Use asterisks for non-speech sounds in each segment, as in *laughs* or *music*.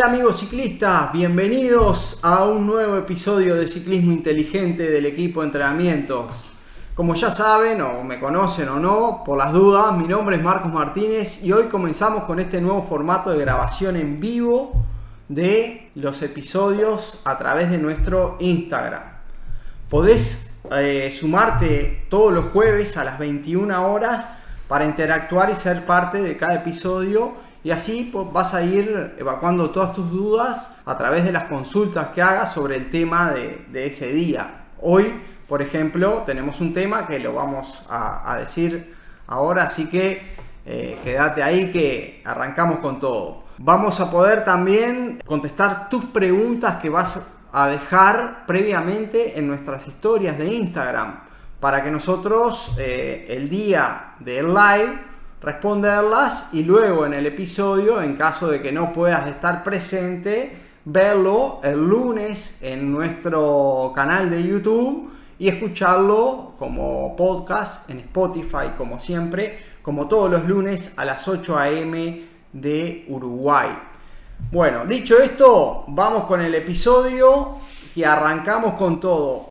Hola amigos ciclistas, bienvenidos a un nuevo episodio de Ciclismo Inteligente del equipo de entrenamientos. Como ya saben o me conocen o no, por las dudas, mi nombre es Marcos Martínez y hoy comenzamos con este nuevo formato de grabación en vivo de los episodios a través de nuestro Instagram. Podés eh, sumarte todos los jueves a las 21 horas para interactuar y ser parte de cada episodio y así pues, vas a ir evacuando todas tus dudas a través de las consultas que hagas sobre el tema de, ese día. Hoy, por ejemplo, tenemos un tema que lo vamos a, decir ahora, así que eh, quédate ahí que arrancamos con todo. Vamos a poder también contestar tus preguntas que vas a dejar previamente en nuestras historias de Instagram para que nosotros eh, el día del live responderlas y luego en el episodio, en caso de que no puedas estar presente, verlo el lunes en nuestro canal de YouTube y escucharlo como podcast en Spotify, como siempre, como todos los lunes a las 8 a.m. de Uruguay. Bueno, dicho esto, vamos con el episodio y arrancamos con todo.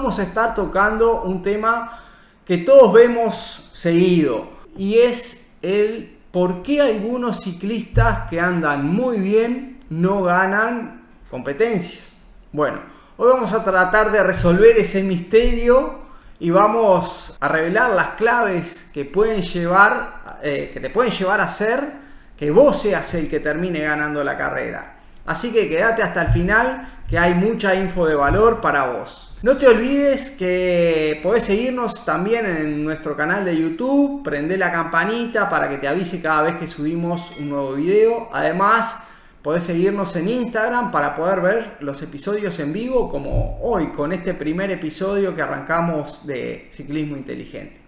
Vamos a estar tocando un tema que todos vemos seguido y es el por qué algunos ciclistas que andan muy bien no ganan competencias. Bueno, hoy vamos a tratar de resolver ese misterio y vamos a revelar las claves que pueden llevar, eh, que te pueden llevar a ser que vos seas el que termine ganando la carrera. Así que quédate hasta el final que hay mucha info de valor para vos. No te olvides que podés seguirnos también en nuestro canal de YouTube, prende la campanita para que te avise cada vez que subimos un nuevo video. Además, podés seguirnos en Instagram para poder ver los episodios en vivo, como hoy con este primer episodio que arrancamos de ciclismo inteligente.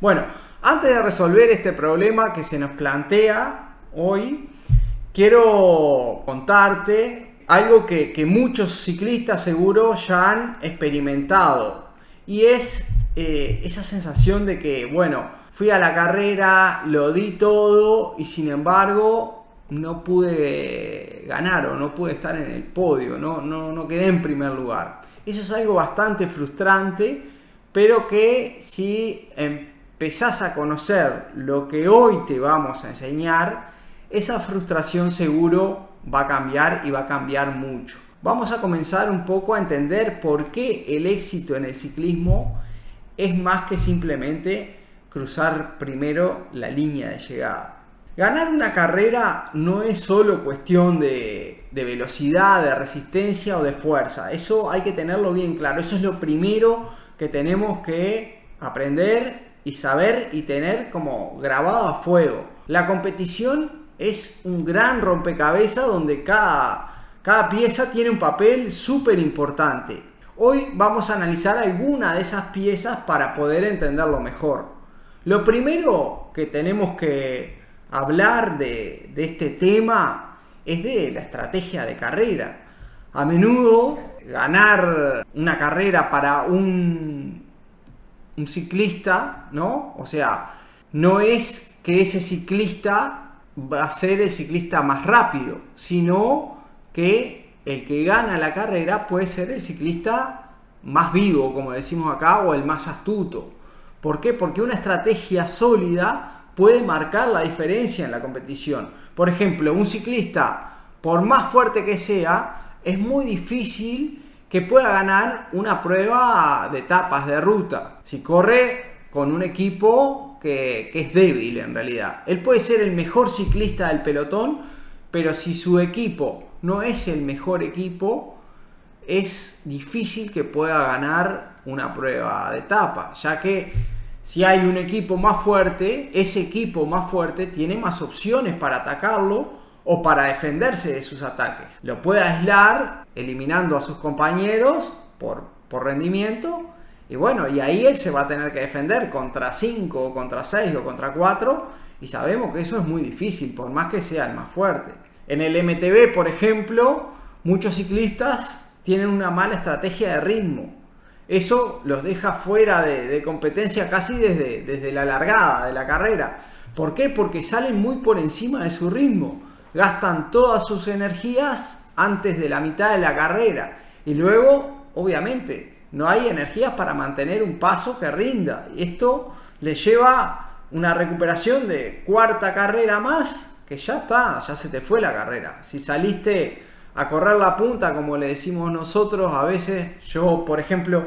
Bueno, antes de resolver este problema que se nos plantea hoy, quiero contarte algo que, muchos ciclistas seguro ya han experimentado y es eh, esa sensación de que, bueno, fui a la carrera, lo di todo y sin embargo no pude ganar o no pude estar en el podio, no, no, no quedé en primer lugar. Eso es algo bastante frustrante, pero que si empezás a conocer lo que hoy te vamos a enseñar, esa frustración seguro va a cambiar y va a cambiar mucho. Vamos a comenzar un poco a entender por qué el éxito en el ciclismo es más que simplemente cruzar primero la línea de llegada. Ganar una carrera no es solo cuestión de, velocidad, de resistencia o de fuerza. Eso hay que tenerlo bien claro. Eso es lo primero que tenemos que aprender y saber y tener como grabado a fuego. La competición es un gran rompecabezas donde cada, cada pieza tiene un papel súper importante. Hoy vamos a analizar alguna de esas piezas para poder entenderlo mejor. Lo primero que tenemos que hablar de, este tema es de la estrategia de carrera. A menudo ganar una carrera para un, un ciclista, ¿no? O sea, no es que ese ciclista va a ser el ciclista más rápido, sino que el que gana la carrera puede ser el ciclista más vivo, como decimos acá, o el más astuto. ¿Por qué? Porque una estrategia sólida puede marcar la diferencia en la competición. Por ejemplo, un ciclista, por más fuerte que sea, es muy difícil que pueda ganar una prueba de etapas de ruta. Si corre con un equipo que, es débil en realidad. Él puede ser el mejor ciclista del pelotón, pero si su equipo no es el mejor equipo, es difícil que pueda ganar una prueba de etapa, ya que si hay un equipo más fuerte, ese equipo más fuerte tiene más opciones para atacarlo o para defenderse de sus ataques. Lo puede aislar eliminando a sus compañeros por, por rendimiento y bueno, y ahí él se va a tener que defender contra 5 o contra 6 o contra 4 y sabemos que eso es muy difícil, por más que sea el más fuerte. En el MTB, por ejemplo, muchos ciclistas tienen una mala estrategia de ritmo. Eso los deja fuera de, competencia casi desde, desde la largada de la carrera. ¿Por qué? Porque salen muy por encima de su ritmo. Gastan todas sus energías antes de la mitad de la carrera. Y luego, obviamente, no hay energías para mantener un paso que rinda. Y esto le lleva una recuperación de cuarta carrera más, que ya está, ya se te fue la carrera. Si saliste a correr la punta, como le decimos nosotros, a veces yo, por ejemplo,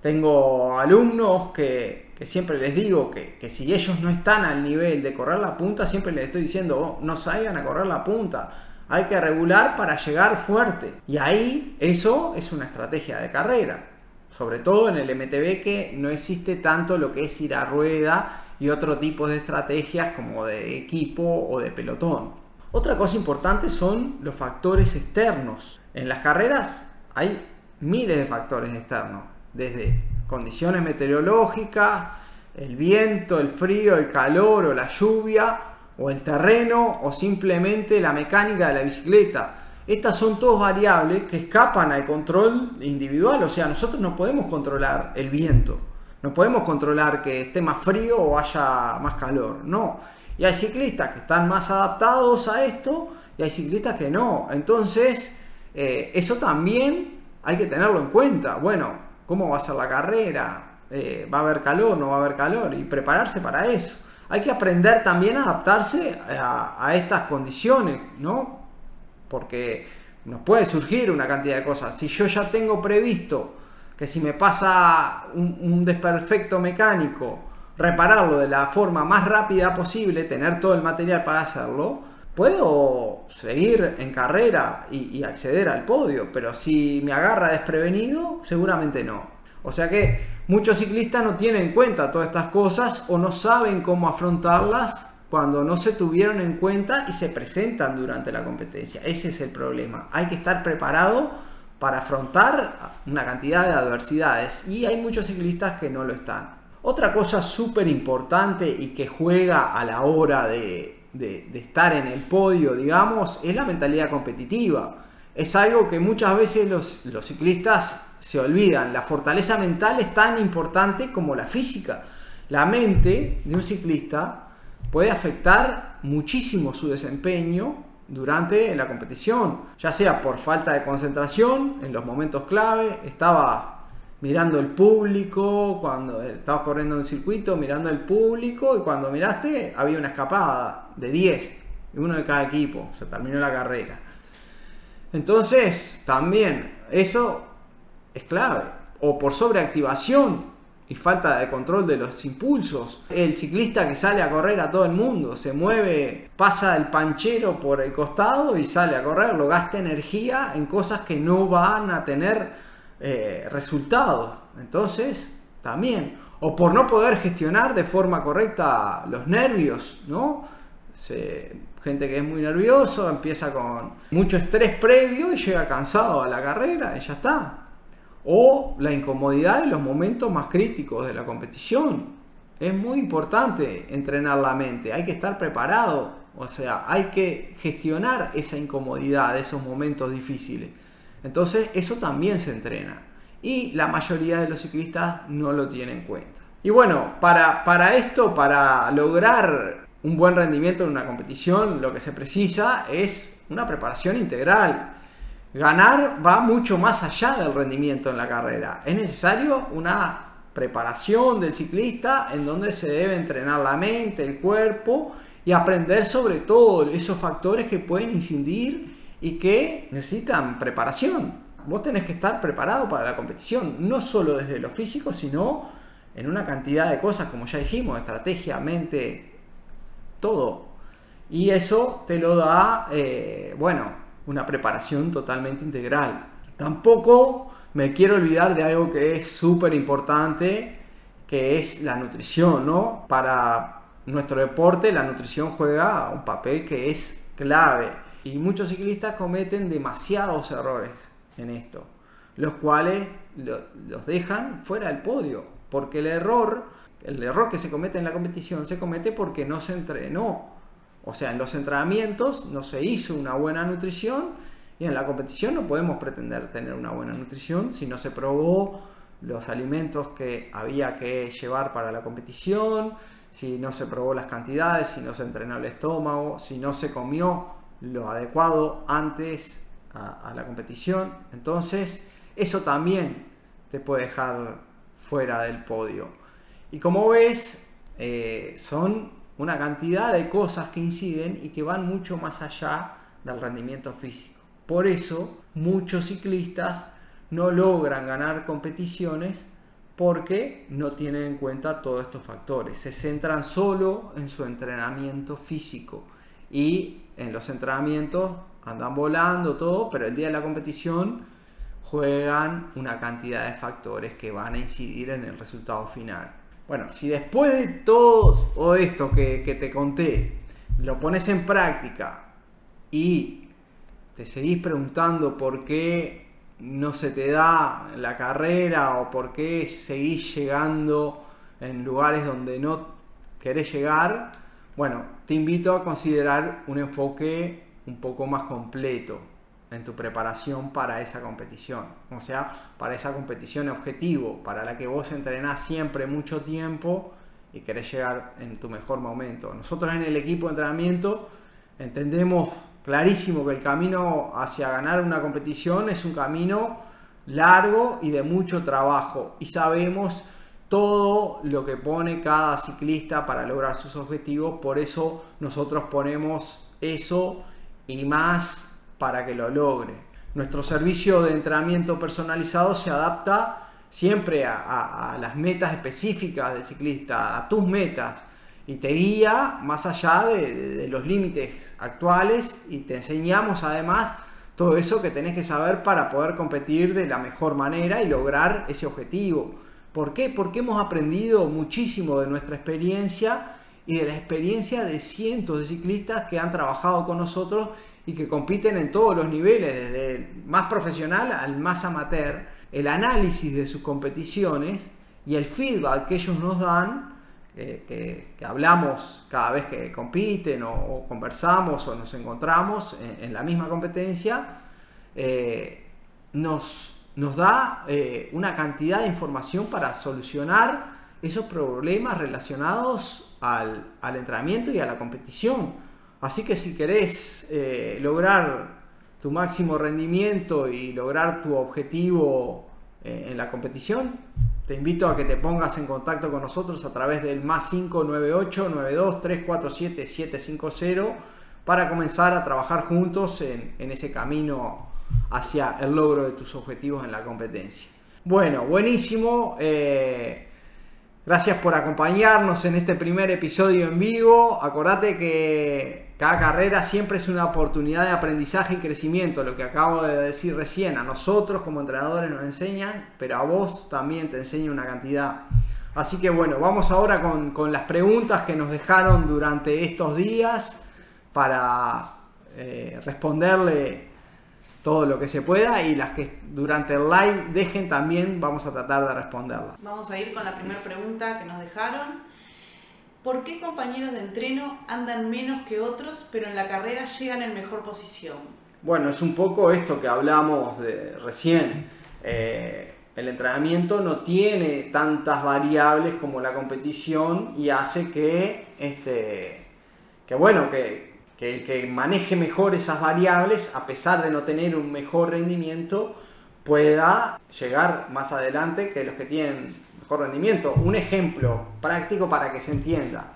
tengo alumnos que, siempre les digo que, si ellos no están al nivel de correr la punta, siempre les estoy diciendo, oh, no salgan a correr la punta. Hay que regular para llegar fuerte. Y ahí eso es una estrategia de carrera. Sobre todo en el MTB que no existe tanto lo que es ir a rueda y otro tipo de estrategias como de equipo o de pelotón. Otra cosa importante son los factores externos. En las carreras hay miles de factores externos, desde condiciones meteorológicas, el viento, el frío, el calor o la lluvia, o el terreno, o simplemente la mecánica de la bicicleta. Estas son todas variables que escapan al control individual, o sea, nosotros no podemos controlar el viento, no podemos controlar que esté más frío o haya más calor, no y hay ciclistas que están más adaptados a esto y hay ciclistas que no. Entonces, eh, eso también hay que tenerlo en cuenta. Bueno, ¿cómo va a ser la carrera? Eh, ¿Va a haber calor? ¿No va a haber calor? Y prepararse para eso. Hay que aprender también a adaptarse a, estas condiciones, ¿no? Porque nos puede surgir una cantidad de cosas. Si yo ya tengo previsto que si me pasa un desperfecto mecánico, repararlo de la forma más rápida posible, tener todo el material para hacerlo, puedo seguir en carrera y, acceder al podio, pero si me agarra desprevenido, seguramente no. O sea que muchos ciclistas no tienen en cuenta todas estas cosas o no saben cómo afrontarlas cuando no se tuvieron en cuenta y se presentan durante la competencia. Ese es el problema. Hay que estar preparado para afrontar una cantidad de adversidades y hay muchos ciclistas que no lo están. Otra cosa súper importante y que juega a la hora de, estar en el podio, digamos, es la mentalidad competitiva. Es algo que muchas veces los, los ciclistas se olvidan. La fortaleza mental es tan importante como la física. La mente de un ciclista puede afectar muchísimo su desempeño durante la competición, ya sea por falta de concentración en los momentos clave, estaba mirando el público, cuando estabas corriendo en el circuito, mirando el público y cuando miraste había una escapada de 10, uno de cada equipo, se terminó la carrera. Entonces, también eso es clave. O por sobreactivación y falta de control de los impulsos. El ciclista que sale a correr a todo el mundo, se mueve, pasa el panchero por el costado y sale a correr, lo gasta energía en cosas que no van a tener eh, resultados. Entonces, también, o por no poder gestionar de forma correcta los nervios, ¿no? gente que es muy nervioso empieza con mucho estrés previo y llega cansado a la carrera y ya está. O la incomodidad en los momentos más críticos de la competición. Es muy importante entrenar la mente, hay que estar preparado, o sea, hay que gestionar esa incomodidad, esos momentos difíciles. Entonces eso también se entrena. Y la mayoría de los ciclistas no lo tienen en cuenta. Y bueno, para, para esto, para lograr un buen rendimiento en una competición, lo que se precisa es una preparación integral. Ganar va mucho más allá del rendimiento en la carrera. Es necesario una preparación del ciclista en donde se debe entrenar la mente, el cuerpo y aprender sobre todo esos factores que pueden incidir y que necesitan preparación. Vos tenés que estar preparado para la competición, no solo desde lo físico, sino en una cantidad de cosas, como ya dijimos, estrategia, mente, todo. Y eso te lo da, eh, bueno, una preparación totalmente integral. Tampoco me quiero olvidar de algo que es súper importante, que es la nutrición, ¿no? Para nuestro deporte la nutrición juega un papel que es clave y muchos ciclistas cometen demasiados errores en esto, los cuales los dejan fuera del podio, porque el error, el error que se comete en la competición se comete porque no se entrenó O sea, en los entrenamientos no se hizo una buena nutrición y en la competición no podemos pretender tener una buena nutrición si no se probó los alimentos que había que llevar para la competición, si no se probó las cantidades, si no se entrenó el estómago, si no se comió lo adecuado antes a, la competición. Entonces, eso también te puede dejar fuera del podio. Y como ves, eh, son una cantidad de cosas que inciden y que van mucho más allá del rendimiento físico. Por eso, muchos ciclistas no logran ganar competiciones porque no tienen en cuenta todos estos factores. Se centran solo en su entrenamiento físico y en los entrenamientos andan volando todo, pero el día de la competición juegan una cantidad de factores que van a incidir en el resultado final. Bueno, si después de todo esto que, que te conté, lo pones en práctica y te seguís preguntando por qué no se te da la carrera o por qué seguís llegando en lugares donde no querés llegar, bueno, te invito a considerar un enfoque un poco más completo en tu preparación para esa competición. O sea, para esa competición objetivo, para la que vos entrenás siempre mucho tiempo y querés llegar en tu mejor momento. Nosotros en el equipo de entrenamiento entendemos clarísimo que el camino hacia ganar una competición es un camino largo y de mucho trabajo y sabemos todo lo que pone cada ciclista para lograr sus objetivos, por eso nosotros ponemos eso y más para que lo logre. Nuestro servicio de entrenamiento personalizado se adapta siempre a, las metas específicas del ciclista, a tus metas y te guía más allá de, los límites actuales y te enseñamos además todo eso que tenés que saber para poder competir de la mejor manera y lograr ese objetivo. ¿Por qué? Porque hemos aprendido muchísimo de nuestra experiencia y de la experiencia de cientos de ciclistas que han trabajado con nosotros y que compiten en todos los niveles, desde el más profesional al más amateur. El análisis de sus competiciones y el feedback que ellos nos dan que, hablamos cada vez que compiten o, conversamos o nos encontramos en, la misma competencia, eh, nos, nos da eh, una cantidad de información para solucionar esos problemas relacionados al, entrenamiento y a la competición. Así que si querés eh, lograr tu máximo rendimiento y lograr tu objetivo en la competición, te invito a que te pongas en contacto con nosotros a través del más 598 92 347 750 para comenzar a trabajar juntos en, ese camino hacia el logro de tus objetivos en la competencia. Bueno, buenísimo. Eh, gracias por acompañarnos en este primer episodio en vivo. Acordate que cada carrera siempre es una oportunidad de aprendizaje y crecimiento, lo que acabo de decir recién. A nosotros como entrenadores nos enseñan, pero a vos también te enseña una cantidad. Así que bueno, vamos ahora con, las preguntas que nos dejaron durante estos días para eh, responderle todo lo que se pueda y las que durante el live dejen también vamos a tratar de responderlas. Vamos a ir con la primera pregunta que nos dejaron. ¿Por qué compañeros de entreno andan menos que otros, pero en la carrera llegan en mejor posición? Bueno, es un poco esto que hablamos de recién. Eh, el entrenamiento no tiene tantas variables como la competición y hace que, este, que bueno, que, que el que maneje mejor esas variables, a pesar de no tener un mejor rendimiento, pueda llegar más adelante que los que tienen mejor rendimiento. Un ejemplo práctico para que se entienda.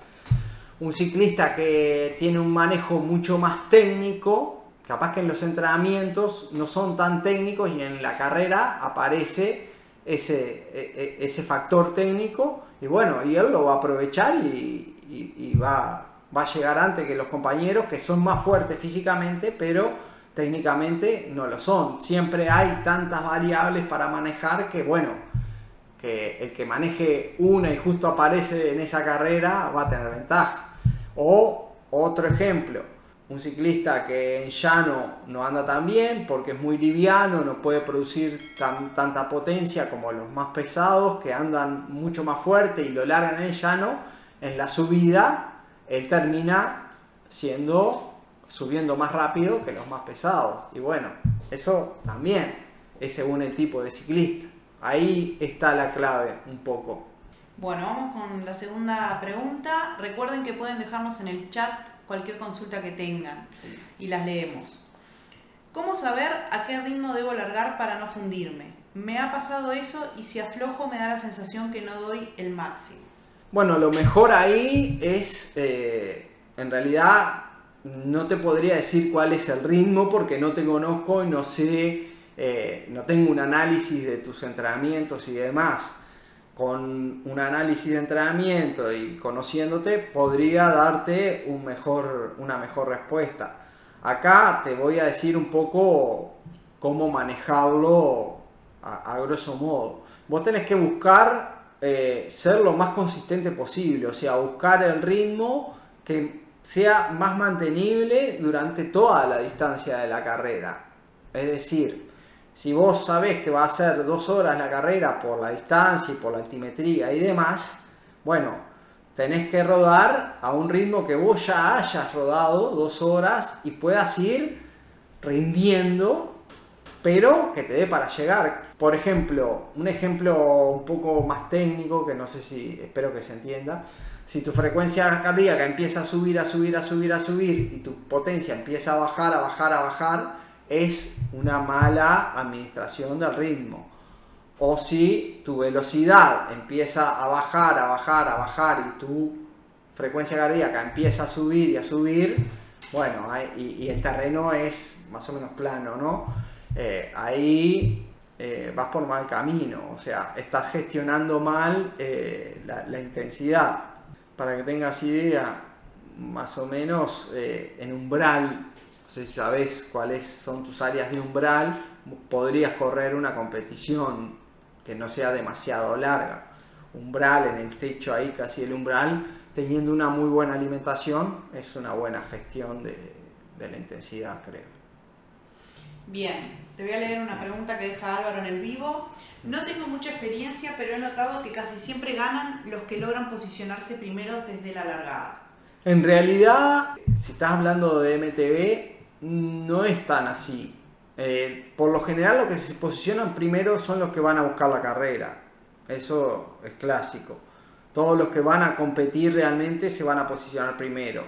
Un ciclista que tiene un manejo mucho más técnico, capaz que en los entrenamientos no son tan técnicos y en la carrera aparece ese, e, e, ese factor técnico y bueno, y él lo va a aprovechar y, va, va a llegar antes que los compañeros que son más fuertes físicamente, pero técnicamente no lo son. Siempre hay tantas variables para manejar que bueno, que el que maneje una y justo aparece en esa carrera va a tener ventaja. O otro ejemplo, un ciclista que en llano no anda tan bien porque es muy liviano, no puede producir tanta potencia como los más pesados que andan mucho más fuerte y lo largan en llano, en la subida él termina siendo subiendo más rápido que los más pesados. Y bueno, eso también es según el tipo de ciclista. Ahí está la clave un poco. Bueno, vamos con la segunda pregunta. Recuerden que pueden dejarnos en el chat cualquier consulta que tengan y las leemos. ¿Cómo saber a qué ritmo debo largar para no fundirme? Me ha pasado eso y si aflojo me da la sensación que no doy el máximo. Bueno, lo mejor ahí es, eh, en realidad, no te podría decir cuál es el ritmo porque no te conozco y no sé, eh, no tengo un análisis de tus entrenamientos y demás. Con un análisis de entrenamiento y conociéndote podría darte una mejor respuesta. Acá te voy a decir un poco cómo manejarlo a, a grosso modo. Vos tenés que buscar eh, ser lo más consistente posible, o sea, buscar el ritmo que sea más mantenible durante toda la distancia de la carrera. Es decir, si vos sabés que va a ser dos horas la carrera por la distancia y por la altimetría y demás, bueno, tenés que rodar a un ritmo que vos ya hayas rodado dos horas y puedas ir rindiendo pero que te dé para llegar. Por ejemplo, un ejemplo un poco más técnico, que no sé si, espero que se entienda. Si tu frecuencia cardíaca empieza a subir, a subir, a subir, a subir y tu potencia empieza a bajar, a bajar, a bajar, es una mala administración del ritmo. O si tu velocidad empieza a bajar, a bajar, a bajar y tu frecuencia cardíaca empieza a subir y a subir, bueno, y, el terreno es más o menos plano, ¿no? Eh, ahí eh, vas por mal camino, o sea, estás gestionando mal eh, la, intensidad. Para que tengas idea, más o menos en umbral, si sabes cuáles son tus áreas de umbral, podrías correr una competición que no sea demasiado larga. Umbral en el techo ahí, casi el umbral, teniendo una muy buena alimentación, es una buena gestión de la intensidad, creo. Bien, te voy a leer una pregunta que deja Álvaro en el vivo. No tengo mucha experiencia, pero he notado que casi siempre ganan los que logran posicionarse primero desde la largada. En realidad, si estás hablando de MTV, no es tan así. Eh, por lo general, los que se posicionan primero son los que van a buscar la carrera. Eso es clásico. Todos los que van a competir realmente se van a posicionar primero.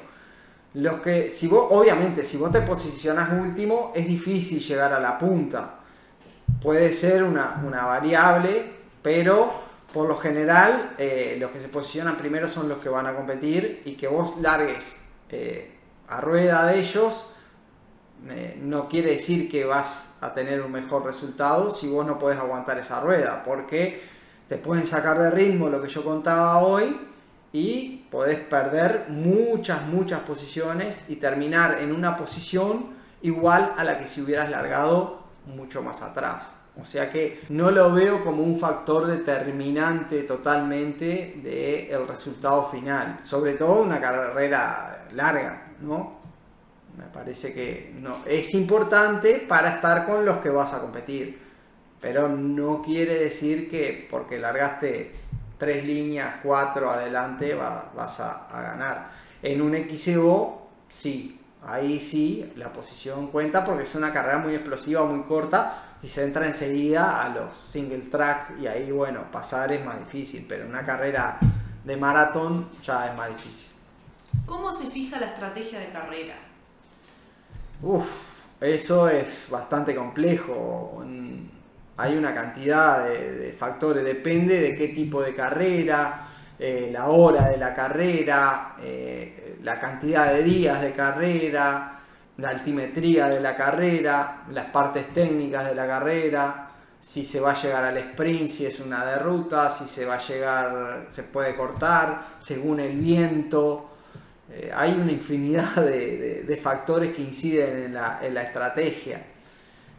Los que, si vos, obviamente, si vos te posicionas último, es difícil llegar a la punta. Puede ser una, variable, pero por lo general, eh, los que se posicionan primero son los que van a competir y que vos largues eh, a rueda de ellos, no quiere decir que vas a tener un mejor resultado si vos no puedes aguantar esa rueda, porque te pueden sacar de ritmo lo que yo contaba hoy y podés perder muchas, muchas posiciones y terminar en una posición igual a la que si hubieras largado mucho más atrás. O sea que no lo veo como un factor determinante totalmente del resultado final. Sobre todo una carrera larga, ¿no? Me parece que no. es importante para estar con los que vas a competir. Pero no quiere decir que porque largaste tres líneas, cuatro adelante, vas a, ganar. En un XCO, sí, ahí sí, la posición cuenta porque es una carrera muy explosiva, muy corta y se entra enseguida a los single track y ahí, bueno, pasar es más difícil, pero una carrera de maratón ya es más difícil. ¿Cómo se fija la estrategia de carrera? Uf, eso es bastante complejo hay una cantidad de, factores, depende de qué tipo de carrera, eh, la hora de la carrera, eh, la cantidad de días de carrera, la altimetría de la carrera, las partes técnicas de la carrera, si se va a llegar al sprint, si es una de ruta, si se va a llegar, se puede cortar, según el viento. Eh, hay una infinidad de, factores que inciden en la estrategia.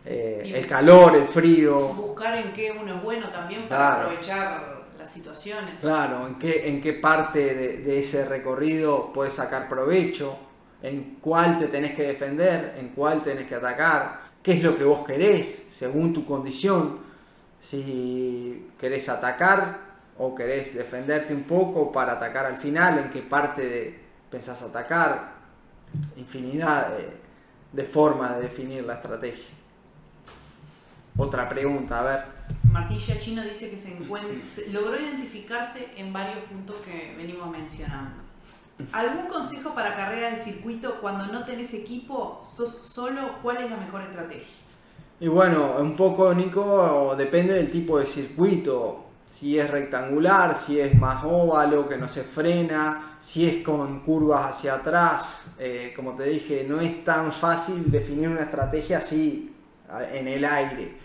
Eh, el calor, el frío. Buscar en qué uno es bueno también para aprovechar las situaciones. Claro, en qué, en qué parte de, ese recorrido puedes sacar provecho, en cuál te tenés que defender, en cuál tenés que atacar, qué es lo que vos querés según tu condición. Si querés atacar o querés defenderte un poco para atacar al final, en qué parte de, pensás atacar. infinidad de, formas de definir la estrategia. Otra pregunta, a ver. Martilla Chino dice que se, logró identificarse en varios puntos que venimos mencionando. ¿Algún consejo para carrera de circuito cuando no tenés equipo, sos solo? ¿Cuál es la mejor estrategia? Y bueno, un poco, Nico, depende del tipo de circuito. Si es rectangular, si es más óvalo, que no se frena, si es con curvas hacia atrás. Eh, como te dije, no es tan fácil definir una estrategia así en el aire.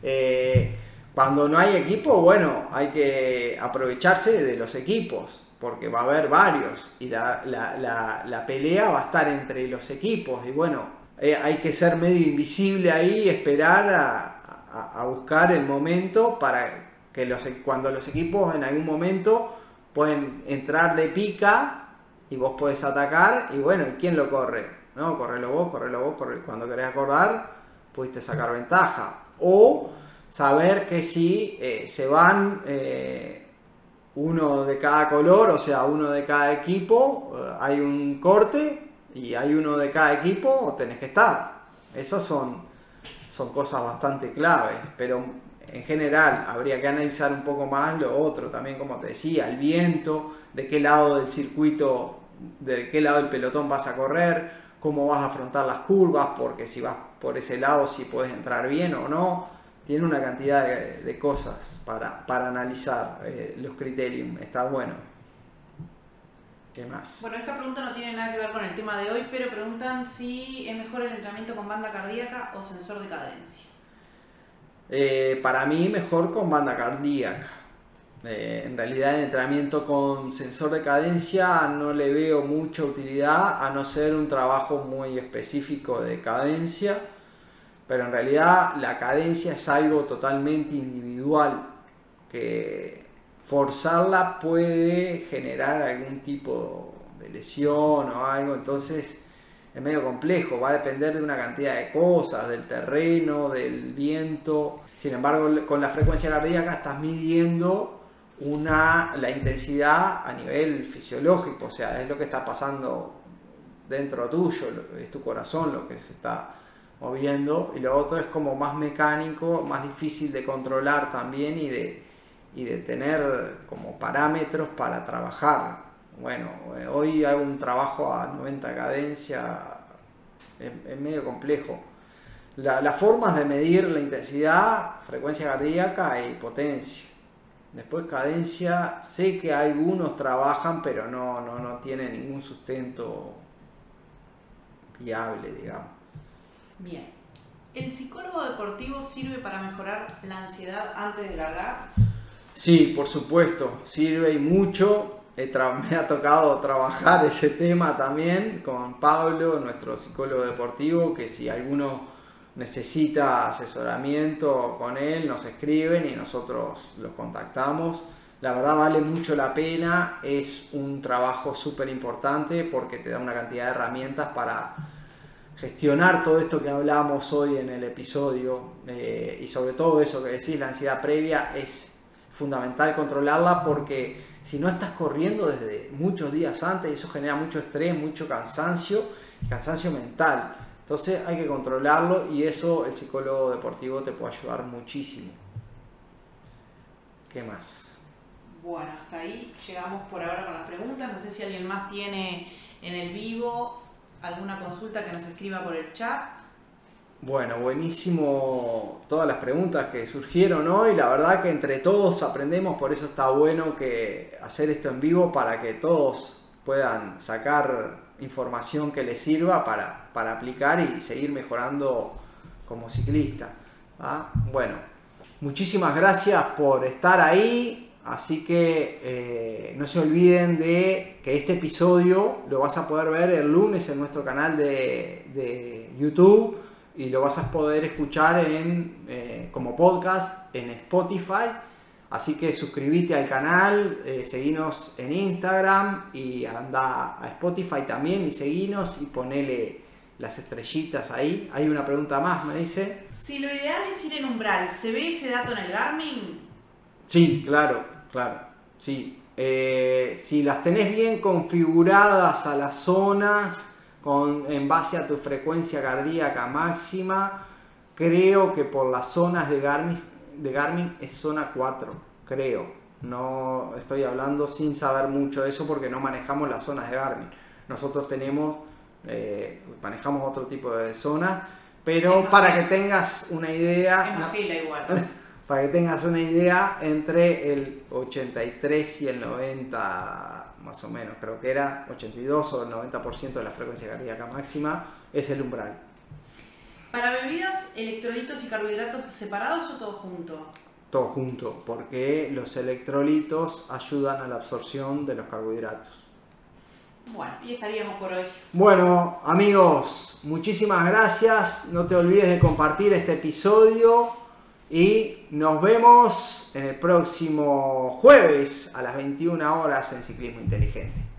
Eh, cuando no hay equipo, bueno, hay que aprovecharse de los equipos, porque va a haber varios y la, pelea va a estar entre los equipos. Y bueno, eh, hay que ser medio invisible ahí, esperar a, buscar el momento para que los, cuando los equipos en algún momento pueden entrar de pica y vos podés atacar y bueno, ¿quién lo corre? ¿No? Correlo vos, correlo vos, corre. cuando querés acordar, pudiste sacar ventaja. O saber que si eh, se van eh, uno de cada color, o sea, uno de cada equipo, hay un corte y hay uno de cada equipo, tenés que estar. Esas son, son cosas bastante claves, pero en general habría que analizar un poco más lo otro, también como te decía, el viento, de qué lado del circuito, de qué lado del pelotón vas a correr, cómo vas a afrontar las curvas, porque si vas por ese lado, si puedes entrar bien o no. Tiene una cantidad de, cosas para, para analizar eh, los criterios, está bueno. ¿Qué más? Bueno, esta pregunta no tiene nada que ver con el tema de hoy, pero preguntan si es mejor el entrenamiento con banda cardíaca o sensor de cadencia. Eh, para mí mejor con banda cardíaca. Eh, en realidad el entrenamiento con sensor de cadencia no le veo mucha utilidad a no ser un trabajo muy específico de cadencia, pero en realidad la cadencia es algo totalmente individual que forzarla puede generar algún tipo de lesión o algo, entonces es medio complejo, va a depender de una cantidad de cosas, del terreno, del viento. Sin embargo, con la frecuencia cardíaca estás midiendo una, la intensidad a nivel fisiológico, o sea, es lo que está pasando dentro tuyo, es tu corazón lo que se está moviendo, y lo otro es como más mecánico, más difícil de controlar también y de, y de tener como parámetros para trabajar. Bueno, eh, hoy hago un trabajo a 90 cadencia, es, medio complejo. Las formas de medir la intensidad, frecuencia cardíaca y potencia. Después cadencia, sé que algunos trabajan, pero no, no, no tienen ningún sustento viable, digamos. Bien. ¿El psicólogo deportivo sirve para mejorar la ansiedad antes de largar? Sí, por supuesto, sirve y mucho. *laughs* me ha tocado trabajar ese tema también con Pablo, nuestro psicólogo deportivo, que si alguno necesita asesoramiento con él, nos escriben y nosotros los contactamos. La verdad vale mucho la pena, es un trabajo súper importante porque te da una cantidad de herramientas para gestionar todo esto que hablamos hoy en el episodio eh, y sobre todo eso que decís, la ansiedad previa es fundamental controlarla porque si no estás corriendo desde muchos días antes, eso genera mucho estrés, mucho cansancio, cansancio mental. Entonces hay que controlarlo y eso el psicólogo deportivo te puede ayudar muchísimo. ¿Qué más? Bueno, hasta ahí llegamos por ahora con las preguntas. No sé si alguien más tiene en el vivo alguna consulta que nos escriba por el chat. Bueno, buenísimo todas las preguntas que surgieron hoy. La verdad que entre todos aprendemos, por eso está bueno que hacer esto en vivo para que todos puedan sacar información que les sirva para, aplicar y seguir mejorando como ciclista. Bueno, muchísimas gracias por estar ahí. Así que eh, no se olviden de que este episodio lo vas a poder ver el lunes en nuestro canal de, YouTube y lo vas a poder escuchar en, eh, como podcast en Spotify. Así que suscríbete al canal, eh, en Instagram y anda a Spotify también y seguinos y ponele las estrellitas ahí. Hay una pregunta más, me dice. Si lo ideal es ir en umbral, ¿se ve ese dato en el Garmin? Sí, claro, claro. Sí. Eh, si las tenés bien configuradas a las zonas, con, en base a tu frecuencia cardíaca máxima. Creo que por las zonas de Garmin, de Garmin es zona 4, creo. No estoy hablando sin saber mucho de eso porque no manejamos las zonas de Garmin. Nosotros tenemos, eh, manejamos otro tipo de zonas, pero para que tengas una idea... igual. *laughs* para que tengas una idea, entre el 83 y el 90, más o menos, creo que era 82 o el 90% de la frecuencia cardíaca máxima, es el umbral. ¿Para bebidas, electrolitos y carbohidratos separados o todo junto? Todo junto, porque los electrolitos ayudan a la absorción de los carbohidratos. Bueno, y estaríamos por hoy. Bueno, amigos, muchísimas gracias. No te olvides de compartir este episodio y nos vemos en el próximo jueves a las 21 horas en Ciclismo Inteligente.